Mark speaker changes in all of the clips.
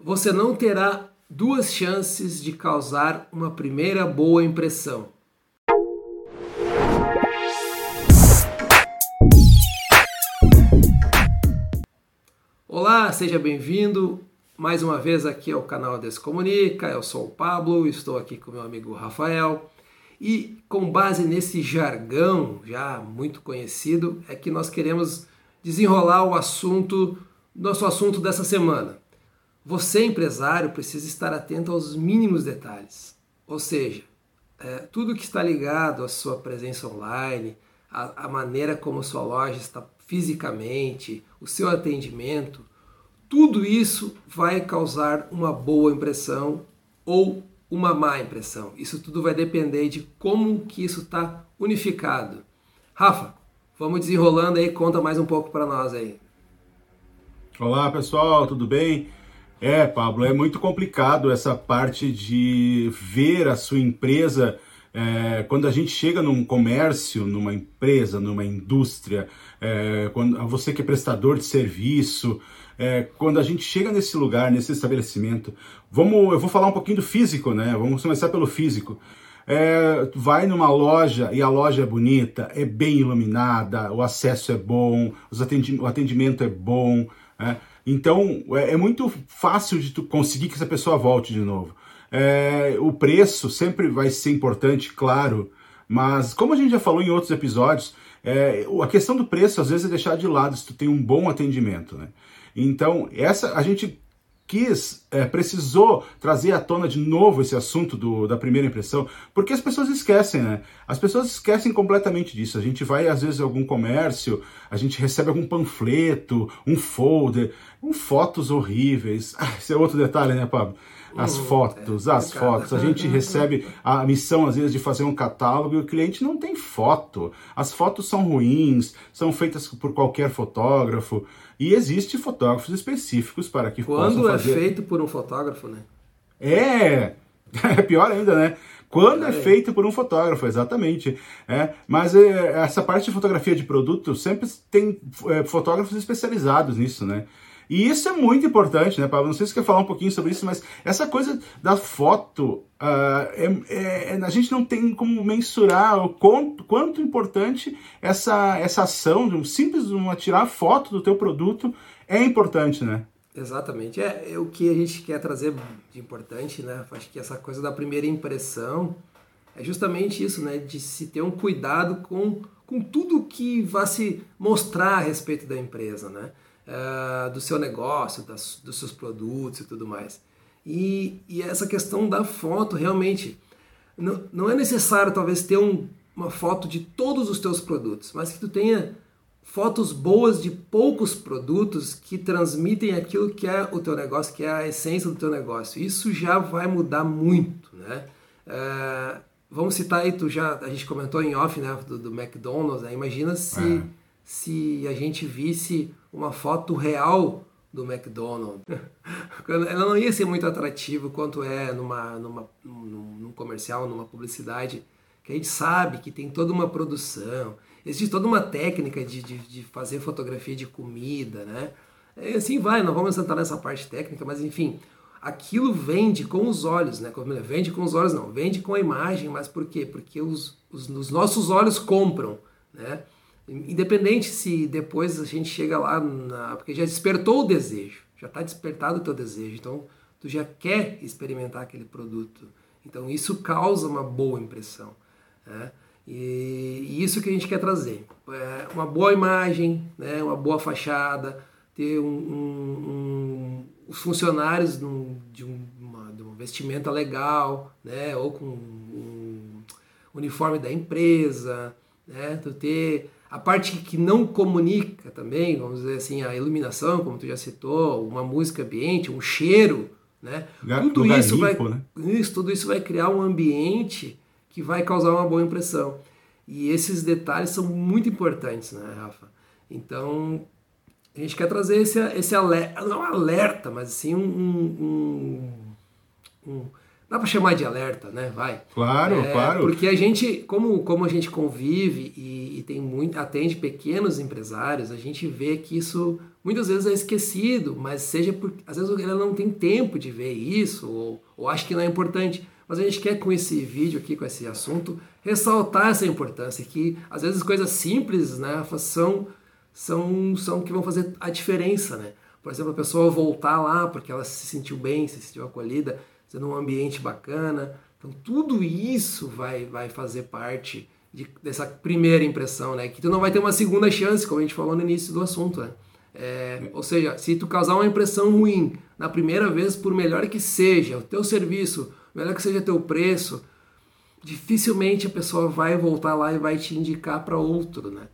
Speaker 1: você não terá duas chances de causar uma primeira boa impressão. Olá, seja bem-vindo mais uma vez aqui ao canal Descomunica. Eu sou o Pablo, estou aqui com meu amigo Rafael. E com base nesse jargão já muito conhecido, é que nós queremos desenrolar o assunto, nosso assunto dessa semana. Você, empresário, precisa estar atento aos mínimos detalhes. Ou seja, é, tudo que está ligado à sua presença online, a maneira como sua loja está fisicamente, o seu atendimento, tudo isso vai causar uma boa impressão ou uma má impressão. Isso tudo vai depender de como que isso está unificado. Rafa, vamos desenrolando aí, conta mais um pouco para nós aí.
Speaker 2: Olá pessoal, tudo bem? É, Pablo, é muito complicado essa parte de ver a sua empresa. É, quando a gente chega num comércio, numa empresa, numa indústria, é, quando você que é prestador de serviço, é, quando a gente chega nesse lugar, nesse estabelecimento, vamos, eu vou falar um pouquinho do físico, né? Vamos começar pelo físico. É, vai numa loja e a loja é bonita, é bem iluminada, o acesso é bom, o atendimento é bom. Né? Então é, é, muito fácil de tu conseguir que essa pessoa volte de novo. É, o preço sempre vai ser importante, claro, mas como a gente já falou em outros episódios, é, a questão do preço às vezes é deixar de lado se tu tem um bom atendimento, né? Então essa a gente quis, é, precisou trazer à tona de novo esse assunto do, da primeira impressão, porque as pessoas esquecem, né? As pessoas esquecem completamente disso. A gente vai, às vezes, a algum comércio, a gente recebe algum panfleto, um folder, um fotos horríveis. Ah, esse é outro detalhe, né, Pablo? As hum, fotos, é, as fotos. A gente recebe a missão, às vezes, de fazer um catálogo e o cliente não tem foto. As fotos são ruins, são feitas por qualquer fotógrafo. E existem fotógrafos específicos para que
Speaker 1: Quando
Speaker 2: possam é fazer...
Speaker 1: é feito por um fotógrafo, né?
Speaker 2: É, é pior ainda, né? Quando é, é feito por um fotógrafo, exatamente. É, mas é, essa parte de fotografia de produto sempre tem é, fotógrafos especializados nisso, né? E isso é muito importante, né, Pablo? Não sei se você quer falar um pouquinho sobre isso, mas essa coisa da foto, uh, é, é, a gente não tem como mensurar o quanto, quanto importante essa, essa ação, de um simples uma tirar foto do teu produto, é importante, né?
Speaker 1: Exatamente. É, é o que a gente quer trazer de importante, né? Acho que essa coisa da primeira impressão é justamente isso, né? De se ter um cuidado com, com tudo que vai se mostrar a respeito da empresa, né? Uh, do seu negócio, das, dos seus produtos e tudo mais. E, e essa questão da foto, realmente, não, não é necessário talvez ter um, uma foto de todos os teus produtos, mas que tu tenha fotos boas de poucos produtos que transmitem aquilo que é o teu negócio, que é a essência do teu negócio. Isso já vai mudar muito, né? Uh, vamos citar aí, tu já, a gente comentou em off, né, do, do McDonald's, né? imagina se, é. se a gente visse uma foto real do McDonald's. Ela não ia ser muito atrativa quanto é numa, numa, num, comercial, numa publicidade, que a gente sabe que tem toda uma produção, existe toda uma técnica de, de, de fazer fotografia de comida, né? E assim vai, não vamos entrar nessa parte técnica, mas enfim, aquilo vende com os olhos, né? Vende com os olhos não, vende com a imagem, mas por quê? Porque os, os, os nossos olhos compram, né? Independente se depois a gente chega lá, na, porque já despertou o desejo, já está despertado o teu desejo, então tu já quer experimentar aquele produto. Então isso causa uma boa impressão. Né? E, e, isso que a gente quer trazer. É uma boa imagem, né? uma boa fachada, ter um, um, um os funcionários de, uma, de uma vestimenta legal, né? ou com um uniforme da empresa, né? tu ter a parte que não comunica também, vamos dizer assim, a iluminação, como tu já citou, uma música ambiente, um cheiro, né? tudo isso limpo, vai, né? isso, tudo isso vai criar um ambiente que vai causar uma boa impressão. E esses detalhes são muito importantes, né, Rafa? Então, a gente quer trazer esse, esse alerta, não alerta, mas assim um, um, um dá para chamar de alerta, né? Vai.
Speaker 2: Claro, é, claro.
Speaker 1: Porque a gente, como, como a gente convive e, e, tem muito, atende pequenos empresários, a gente vê que isso muitas vezes é esquecido, mas seja porque às vezes ele não tem tempo de ver isso ou, ou acha que não é importante. Mas a gente quer com esse vídeo aqui, com esse assunto, ressaltar essa importância que às vezes coisas simples, né, são são são que vão fazer a diferença, né? Por exemplo, a pessoa voltar lá porque ela se sentiu bem, se sentiu acolhida sendo um ambiente bacana. Então tudo isso vai, vai fazer parte de, dessa primeira impressão, né? Que tu não vai ter uma segunda chance, como a gente falou no início do assunto, né? É, ou seja, se tu causar uma impressão ruim na primeira vez, por melhor que seja o teu serviço, melhor que seja teu preço, dificilmente a pessoa vai voltar lá e vai te indicar para outro, né?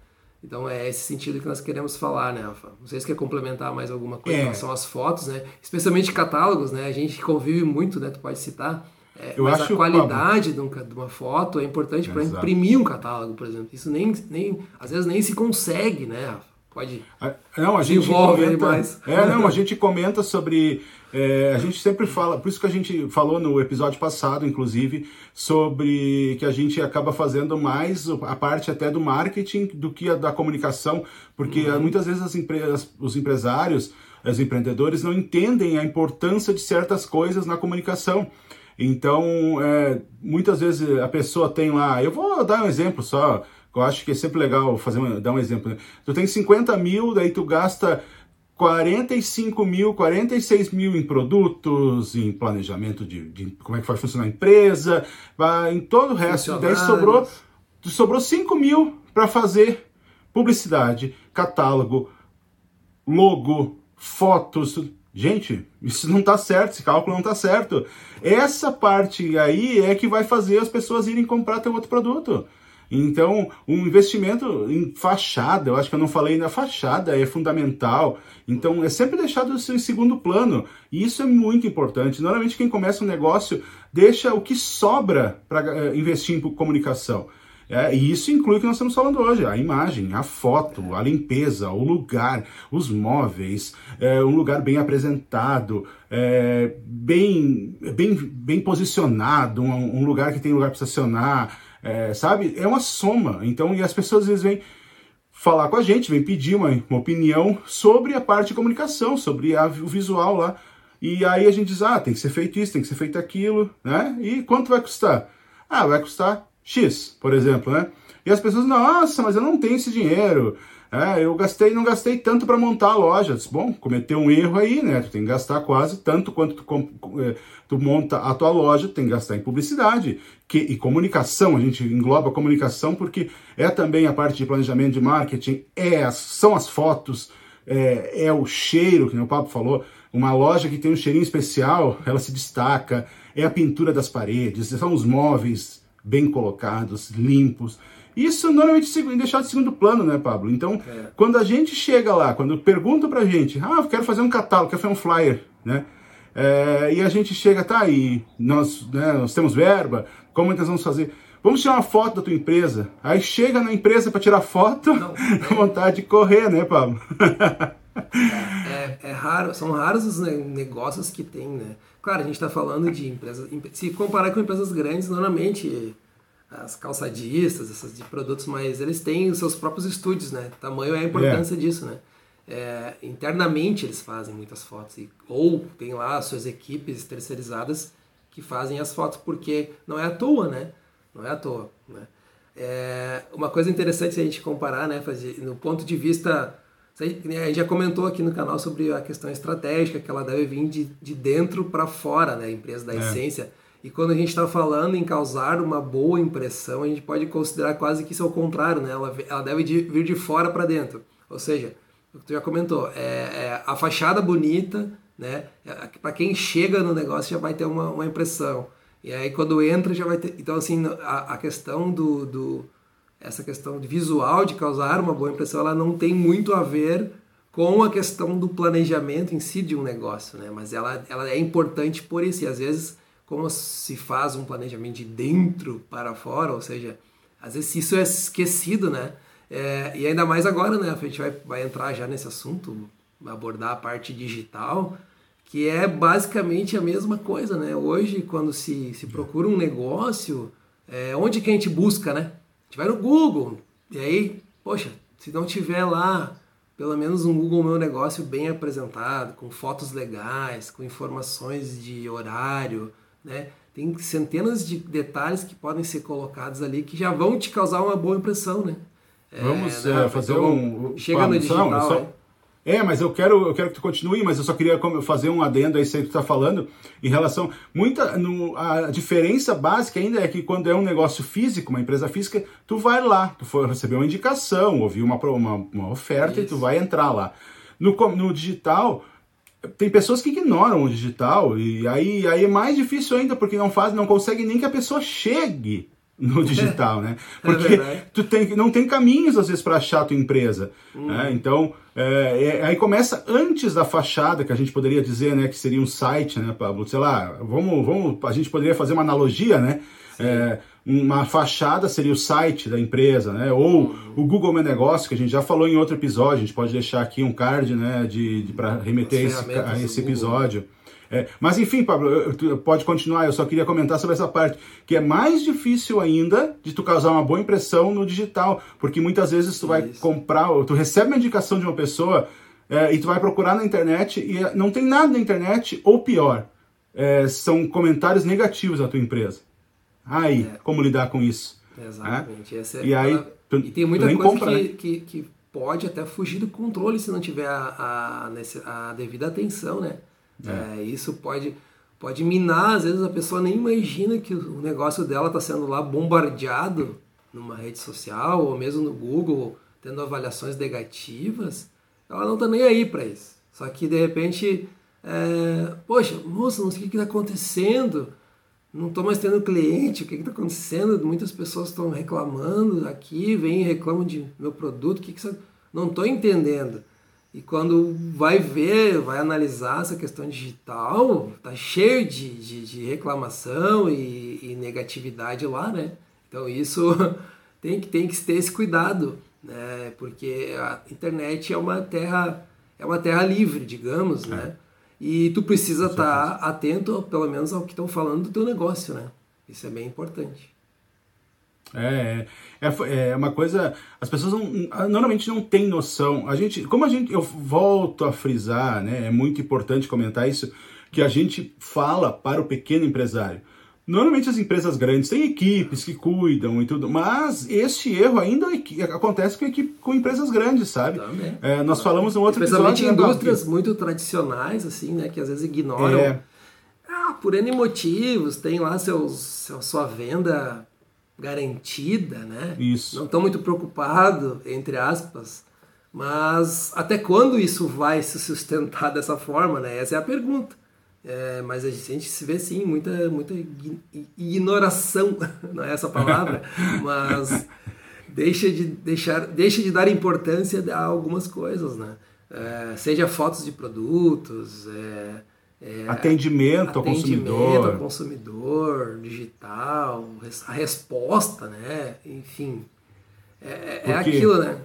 Speaker 1: Então é esse sentido que nós queremos falar, né? Não sei se quer complementar mais alguma coisa é. em relação às fotos, né? Especialmente catálogos, né? A gente convive muito, né? Tu pode citar. É, Eu mas acho a qualidade de, uma foto é importante para imprimir um catálogo, por exemplo. Isso nem, nem às vezes nem se consegue, né, Rafa? Pode.
Speaker 2: Não, a gente comenta, mais. É, não, a gente comenta sobre é, a gente sempre fala, por isso que a gente falou no episódio passado, inclusive, sobre que a gente acaba fazendo mais a parte até do marketing do que a da comunicação, porque uhum. muitas vezes as empresas, os empresários, os empreendedores não entendem a importância de certas coisas na comunicação. Então, é, muitas vezes a pessoa tem lá, eu vou dar um exemplo só, eu acho que é sempre legal fazer dar um exemplo. Né? Tu tem 50 mil, daí tu gasta 45 mil, 46 mil em produtos, em planejamento de, de como é que vai funcionar a empresa, vai, em todo o resto. Daí sobrou, sobrou 5 mil para fazer publicidade, catálogo, logo, fotos. Gente, isso não está certo, esse cálculo não está certo. Essa parte aí é que vai fazer as pessoas irem comprar teu outro produto. Então, um investimento em fachada, eu acho que eu não falei ainda, fachada é fundamental. Então, é sempre deixado em segundo plano. E isso é muito importante. Normalmente, quem começa um negócio deixa o que sobra para eh, investir em comunicação. É, e isso inclui o que nós estamos falando hoje: a imagem, a foto, a limpeza, o lugar, os móveis, é, um lugar bem apresentado, é, bem, bem, bem posicionado, um, um lugar que tem lugar para estacionar, é, sabe? É uma soma. Então, e as pessoas às vezes vêm falar com a gente, vêm pedir uma, uma opinião sobre a parte de comunicação, sobre a, o visual lá. E aí a gente diz, ah, tem que ser feito isso, tem que ser feito aquilo, né? E quanto vai custar? Ah, vai custar X, por exemplo, né? E as pessoas, nossa, mas eu não tenho esse dinheiro. É, eu gastei, não gastei tanto para montar a loja. Disse, bom, cometeu um erro aí, né? Tu tem que gastar quase tanto quanto tu, é, tu monta a tua loja, tem que gastar em publicidade que, e comunicação. A gente engloba comunicação porque é também a parte de planejamento de marketing, é são as fotos, é, é o cheiro, que o Pablo falou. Uma loja que tem um cheirinho especial, ela se destaca, é a pintura das paredes, são os móveis bem colocados, limpos. Isso normalmente é deixado de segundo plano, né, Pablo? Então, é. quando a gente chega lá, quando pergunta pra gente, ah, eu quero fazer um catálogo, quero fazer um flyer, né? É, e a gente chega, tá aí, nós, né, nós temos verba, como é que nós vamos fazer? Vamos tirar uma foto da tua empresa. Aí chega na empresa para tirar foto, Não, é. vontade de correr, né, Pablo?
Speaker 1: é, é, raro, são raros os negócios que tem, né? Claro, a gente está falando de empresas. Se comparar com empresas grandes, normalmente as calçadistas, essas de produtos, mas eles têm os seus próprios estúdios, né? O tamanho é a importância é. disso, né? É, internamente eles fazem muitas fotos, e, ou tem lá as suas equipes terceirizadas que fazem as fotos, porque não é à toa, né? Não é à toa, né? É, uma coisa interessante a gente comparar, né, fazer, no ponto de vista a gente já comentou aqui no canal sobre a questão estratégica, que ela deve vir de, de dentro para fora, né? A empresa da é. essência. E quando a gente está falando em causar uma boa impressão, a gente pode considerar quase que isso é o contrário, né? Ela, ela deve de, vir de fora para dentro. Ou seja, o que tu já comentou, é, é a fachada bonita, né? É, para quem chega no negócio já vai ter uma, uma impressão. E aí quando entra já vai ter. Então, assim, a, a questão do, do. Essa questão de visual, de causar uma boa impressão, ela não tem muito a ver com a questão do planejamento em si de um negócio, né? Mas ela, ela é importante por isso. E às vezes como se faz um planejamento de dentro para fora, ou seja, às vezes isso é esquecido, né? É, e ainda mais agora, né? A gente vai, vai entrar já nesse assunto, abordar a parte digital, que é basicamente a mesma coisa, né? Hoje, quando se, se procura um negócio, é, onde que a gente busca, né? A gente vai no Google, e aí, poxa, se não tiver lá pelo menos um Google Meu Negócio bem apresentado, com fotos legais, com informações de horário, né? Tem centenas de detalhes que podem ser colocados ali que já vão te causar uma boa impressão, né?
Speaker 2: Vamos é, né? fazer então, um...
Speaker 1: Chega no digital, só...
Speaker 2: né? É, mas eu quero, eu quero que tu continue, mas eu só queria fazer um adendo aí, sei que tu tá falando, em relação. Muita. No, a diferença básica ainda é que quando é um negócio físico, uma empresa física, tu vai lá, tu for receber uma indicação, ouvir uma, uma, uma oferta Isso. e tu vai entrar lá. No, no digital, tem pessoas que ignoram o digital, e aí, aí é mais difícil ainda, porque não faz, não consegue nem que a pessoa chegue no digital, né? É Porque é tu tem, não tem caminhos às vezes para achar a tua empresa. Hum. Né? Então, é, é, aí começa antes da fachada, que a gente poderia dizer, né, que seria um site, né, Pablo? Sei lá, vamos, vamos, a gente poderia fazer uma analogia, né? É, uma fachada seria o site da empresa, né? Ou o Google Meu Negócio, que a gente já falou em outro episódio, a gente pode deixar aqui um card, né, de, de para remeter esse, a esse episódio. É, mas enfim, Pablo, pode continuar, eu só queria comentar sobre essa parte, que é mais difícil ainda de tu causar uma boa impressão no digital, porque muitas vezes tu vai Isso. comprar, ou tu recebe uma indicação de uma pessoa é, e tu vai procurar na internet e não tem nada na internet, ou pior, é, são comentários negativos da tua empresa. Aí, é. como lidar com isso?
Speaker 1: Exatamente.
Speaker 2: É? e aí,
Speaker 1: tu, e tem muita coisa compra, que, né? que, que, pode até fugir do controle se não tiver a, a, a devida atenção, né? É. É, isso pode, pode minar, às vezes a pessoa nem imagina que o negócio dela está sendo lá bombardeado numa rede social ou mesmo no Google, tendo avaliações negativas. Ela não está nem aí para isso. Só que de repente, é, poxa, moça, não sei o que está acontecendo não estou mais tendo cliente, o que está acontecendo? Muitas pessoas estão reclamando aqui, vêm e reclamam de meu produto, o que, que você... Não estou entendendo. E quando vai ver, vai analisar essa questão digital, tá cheio de, de, de reclamação e, e, negatividade lá, né? Então isso tem que, tem que ter esse cuidado, né? Porque a internet é uma terra, é uma terra livre, digamos, é. né? E tu precisa estar tá atento, pelo menos, ao que estão falando do teu negócio, né? Isso é bem importante.
Speaker 2: É, é, é uma coisa. As pessoas não, normalmente não têm noção. A gente, como a gente, eu volto a frisar, né? É muito importante comentar isso, que a gente fala para o pequeno empresário. Normalmente as empresas grandes têm equipes que cuidam e tudo, mas esse erro ainda acontece com, equipe, com empresas grandes, sabe? É, nós falamos no outro
Speaker 1: Especialmente episódio. Especialmente né, indústrias muito tradicionais, assim, né? Que às vezes ignoram. É. Ah, por N motivos, tem lá seus, sua venda garantida, né?
Speaker 2: Isso.
Speaker 1: Não estão muito preocupados, entre aspas. Mas até quando isso vai se sustentar dessa forma, né? Essa é a pergunta. É, mas a gente se vê sim muita, muita ignoração, não é essa palavra, mas deixa de, deixar, deixa de dar importância a algumas coisas, né? É, seja fotos de produtos, é,
Speaker 2: é, atendimento, ao consumidor.
Speaker 1: ao consumidor, digital, a resposta, né? Enfim, é, é aquilo, né?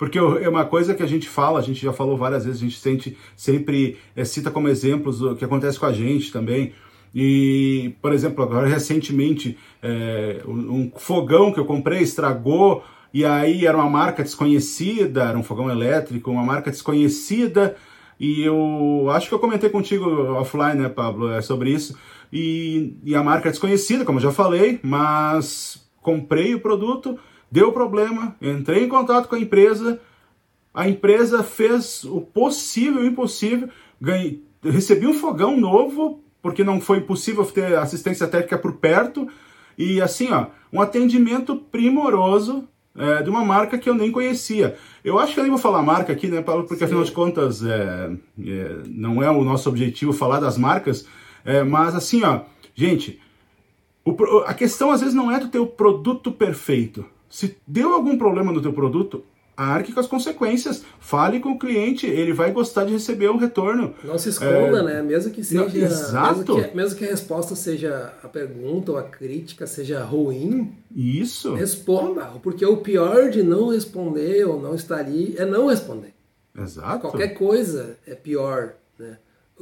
Speaker 2: Porque é uma coisa que a gente fala, a gente já falou várias vezes, a gente sente, sempre é, cita como exemplos o que acontece com a gente também. E, por exemplo, agora recentemente, é, um fogão que eu comprei estragou, e aí era uma marca desconhecida, era um fogão elétrico, uma marca desconhecida, e eu acho que eu comentei contigo offline, né, Pablo, é sobre isso. E, e a marca é desconhecida, como eu já falei, mas comprei o produto, deu problema, entrei em contato com a empresa, a empresa fez o possível e o impossível, ganhei, recebi um fogão novo, porque não foi possível ter assistência técnica por perto, e assim, ó, um atendimento primoroso é, de uma marca que eu nem conhecia. Eu acho que eu nem vou falar marca aqui, né, Paulo? Porque Sim. afinal de contas é, é, não é o nosso objetivo falar das marcas, é, mas assim, ó, gente, o, a questão às vezes não é do teu produto perfeito. Se deu algum problema no teu produto, arque com as consequências. Fale com o cliente, ele vai gostar de receber o retorno.
Speaker 1: Não se esconda, é... né? Mesmo que seja. Não,
Speaker 2: exato.
Speaker 1: Mesmo que, mesmo que, a resposta seja a pergunta ou a crítica seja ruim.
Speaker 2: Isso.
Speaker 1: Responda. Porque o pior de não responder ou não estar ali é não responder.
Speaker 2: Exato.
Speaker 1: Qualquer coisa é pior, né?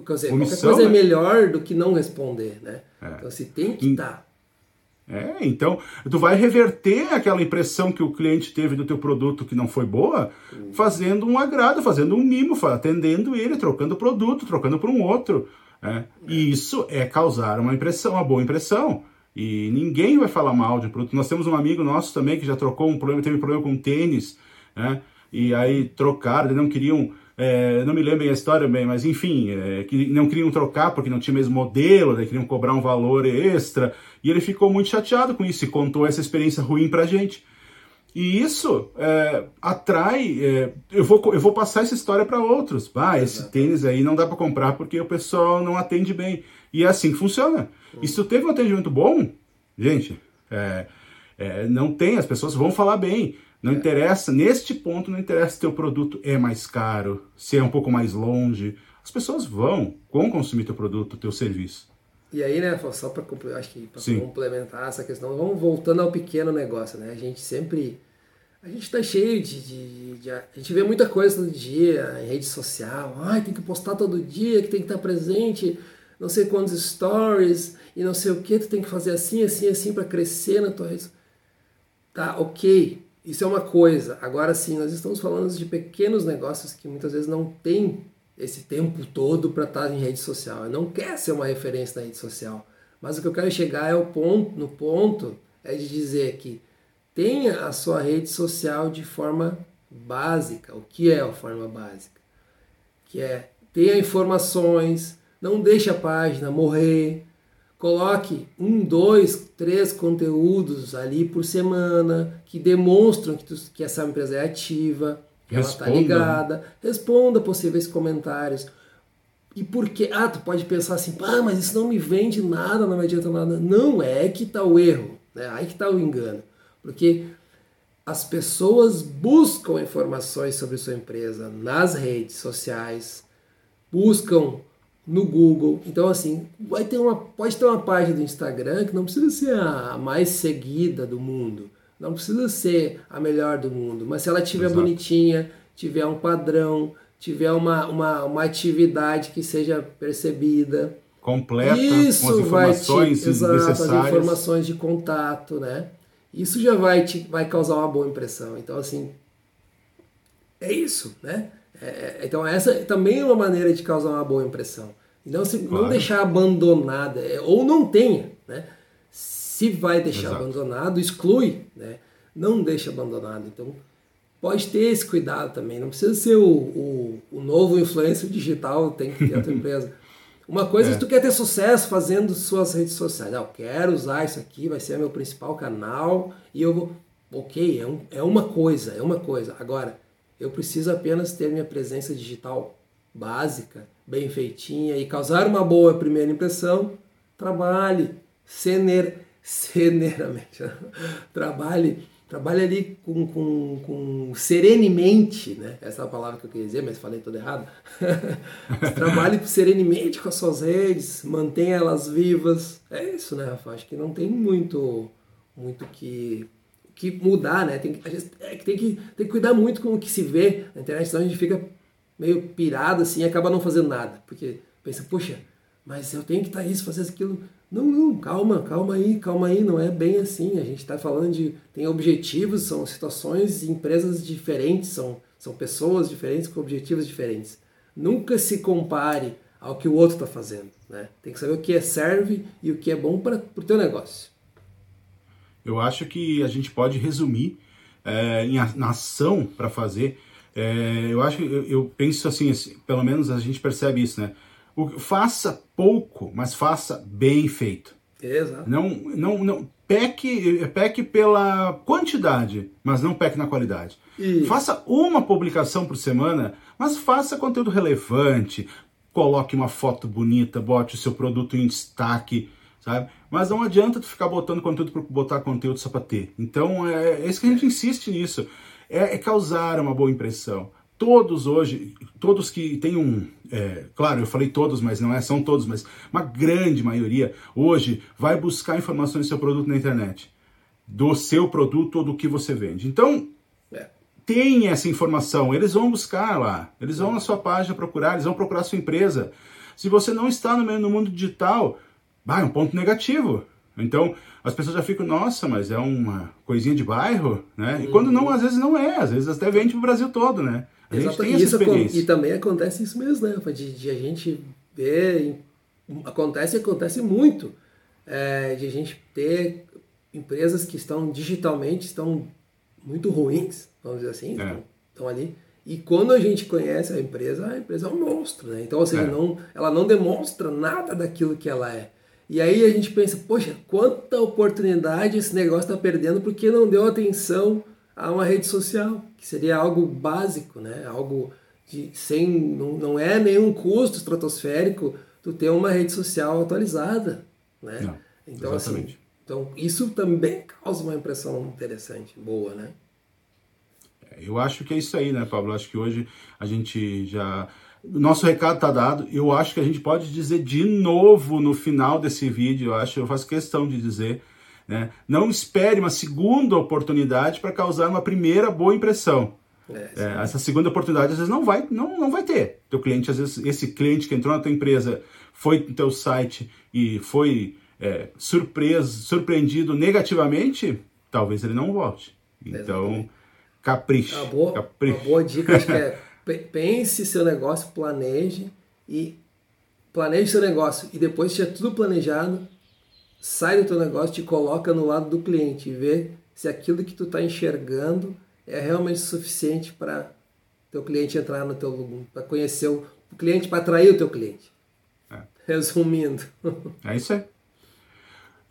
Speaker 1: Quer dizer, qualquer coisa é, é melhor do que não responder, né? É. Então, se tem que estar.
Speaker 2: É, então, tu vai reverter aquela impressão que o cliente teve do teu produto que não foi boa, fazendo um agrado, fazendo um mimo, atendendo ele, trocando produto, trocando por um outro. Né? E isso é causar uma impressão, uma boa impressão. E ninguém vai falar mal de produto. Nós temos um amigo nosso também que já trocou um problema, teve um problema com tênis, né? E aí trocaram, não queriam, é, não me lembro a história bem, mas enfim, é, que não queriam trocar porque não tinha mesmo modelo, daí queriam cobrar um valor extra. E ele ficou muito chateado com isso e contou essa experiência ruim pra gente. E isso é, atrai. É, eu, vou, eu vou passar essa história para outros. Ah, esse tênis aí não dá para comprar porque o pessoal não atende bem. E é assim que funciona. E se tu teve um atendimento bom, gente, é, é, não tem, as pessoas vão falar bem. Não é. interessa, neste ponto, não interessa se teu produto é mais caro, se é um pouco mais longe. As pessoas vão, vão consumir teu produto, teu serviço.
Speaker 1: E aí, né, só para acho que complementar essa questão, vamos voltando ao pequeno negócio, né? A gente sempre a gente está cheio de, de, de, A gente vê muita coisa todo dia em rede social. Ai, tem que postar todo dia, que tem que estar presente, não sei quantos stories e não sei o que, tu tem que fazer assim, assim, assim para crescer na tua rede. Tá, ok. Isso é uma coisa. Agora sim, nós estamos falando de pequenos negócios que muitas vezes não tem esse tempo todo para estar em rede social. Não quer ser uma referência na rede social. Mas o que eu quero chegar é o ponto, no ponto é de dizer que tenha a sua rede social de forma básica. O que é a forma básica? Que é tenha informações, não deixe a página morrer, coloque um, dois, três conteúdos ali por semana que demonstram que, tu, que essa empresa é ativa, que ela está ligada, responda possíveis comentários. E por que? Ah, tu pode pensar assim, ah, mas isso não me vende nada, não me adianta nada. Não, é que está o erro, né? aí que está o engano. Porque as pessoas buscam informações sobre sua empresa nas redes sociais, buscam no Google. Então, assim, vai ter uma, pode ter uma página do Instagram que não precisa ser a mais seguida do mundo, não precisa ser a melhor do mundo, mas se ela tiver Exato. bonitinha, tiver um padrão, tiver uma, uma, uma atividade que seja percebida.
Speaker 2: Completa, Isso com as informações
Speaker 1: vai te, exato, necessárias. as informações de contato, né? isso já vai, te, vai causar uma boa impressão. Então, assim, é isso, né? É, é então, essa também é uma maneira de causar uma boa impressão. Então, se, claro. não deixar abandonada, é, ou não tenha, né? Se vai deixar Exato. abandonado, exclui, né? Não deixa abandonado. Então, pode ter esse cuidado também. Não precisa ser o, o, o novo influencer digital, tem que ter a tua empresa. Uma coisa é. é tu quer ter sucesso fazendo suas redes sociais. Ah, eu quero usar isso aqui, vai ser meu principal canal e eu vou. Ok, é, um, é uma coisa, é uma coisa. Agora, eu preciso apenas ter minha presença digital básica, bem feitinha e causar uma boa primeira impressão. Trabalhe cener, ceneramente. Trabalhe trabalhe ali com, com, com serenemente, né? Essa é a palavra que eu queria dizer, mas falei tudo errado. trabalhe serenemente com as suas redes, mantenha elas vivas. É isso, né, Rafa? Acho que não tem muito muito que, que mudar, né? Tem, a gente, é, tem, que, tem que cuidar muito com o que se vê na internet, senão a gente fica meio pirado assim e acaba não fazendo nada. Porque pensa, poxa, mas eu tenho que estar isso, fazer aquilo. Não, não, calma, calma aí, calma aí, não é bem assim. A gente está falando de. Tem objetivos, são situações, empresas diferentes, são, são pessoas diferentes com objetivos diferentes. Nunca se compare ao que o outro está fazendo. Né? Tem que saber o que é serve e o que é bom para o teu negócio.
Speaker 2: Eu acho que a gente pode resumir é, em a, na ação para fazer. É, eu acho, eu, eu penso assim, assim, pelo menos a gente percebe isso, né? O, faça pouco, mas faça bem feito.
Speaker 1: Exato.
Speaker 2: Não, não, não peque, peque pela quantidade, mas não peque na qualidade. Isso. Faça uma publicação por semana, mas faça conteúdo relevante. Coloque uma foto bonita, bote o seu produto em destaque, sabe? Mas não adianta tu ficar botando conteúdo por botar conteúdo só para ter. Então é, é isso que a gente insiste nisso. É, é causar uma boa impressão todos hoje, todos que têm um, é, claro, eu falei todos, mas não é, são todos, mas uma grande maioria hoje vai buscar informações do seu produto na internet, do seu produto ou do que você vende. Então, é. tem essa informação, eles vão buscar lá, eles vão na sua página procurar, eles vão procurar a sua empresa. Se você não está no, meio, no mundo digital, é um ponto negativo. Então, as pessoas já ficam, nossa, mas é uma coisinha de bairro, né? E uhum. quando não, às vezes não é, às vezes até vende pro Brasil todo, né?
Speaker 1: A gente tem essa experiência. E também acontece isso mesmo, né? De, de a gente ver, acontece e acontece muito, é, de a gente ter empresas que estão digitalmente, estão muito ruins, vamos dizer assim, é. estão, estão ali, e quando a gente conhece a empresa, a empresa é um monstro, né? Então, ou seja, é. não, ela não demonstra nada daquilo que ela é. E aí a gente pensa, poxa, quanta oportunidade esse negócio está perdendo porque não deu atenção a uma rede social, que seria algo básico, né? Algo de sem não, não é nenhum custo estratosférico tu ter uma rede social atualizada, né? Não, então assim, exatamente. assim, então isso também causa uma impressão interessante, boa, né?
Speaker 2: É, eu acho que é isso aí, né, Pablo? Acho que hoje a gente já nosso recado está dado. Eu acho que a gente pode dizer de novo no final desse vídeo. Eu acho, eu faço questão de dizer, né? Não espere uma segunda oportunidade para causar uma primeira boa impressão. É, é, essa segunda oportunidade às vezes não vai, não, não vai ter. Teu cliente, às vezes, esse cliente que entrou na tua empresa foi no teu site e foi é, surpreso, surpreendido negativamente, talvez ele não volte. Então, capriche.
Speaker 1: Uma boa, capriche. Uma boa dica, acho que é pense seu negócio, planeje e planeje seu negócio e depois que tiver tudo planejado, sai do teu negócio, te coloca no lado do cliente e vê se aquilo que tu está enxergando é realmente suficiente para teu cliente entrar no teu para conhecer o, o cliente, para atrair o teu cliente. É. Resumindo.
Speaker 2: É isso aí.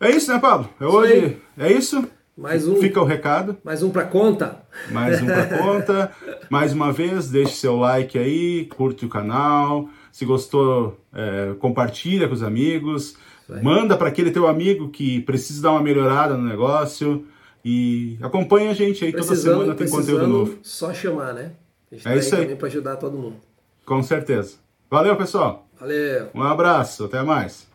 Speaker 2: É isso, né, Pablo? É hoje. É isso.
Speaker 1: Mais um.
Speaker 2: Fica o recado.
Speaker 1: Mais um para conta.
Speaker 2: Mais um para conta. Mais uma vez, deixe seu like aí, curte o canal. Se gostou, é, compartilha com os amigos. Manda para aquele teu amigo que precisa dar uma melhorada no negócio. E acompanha a gente aí toda semana tem conteúdo novo.
Speaker 1: Só chamar, né? A gente
Speaker 2: é tá isso aí.
Speaker 1: também para ajudar todo mundo.
Speaker 2: Com certeza. Valeu, pessoal.
Speaker 1: Valeu.
Speaker 2: Um abraço, até mais.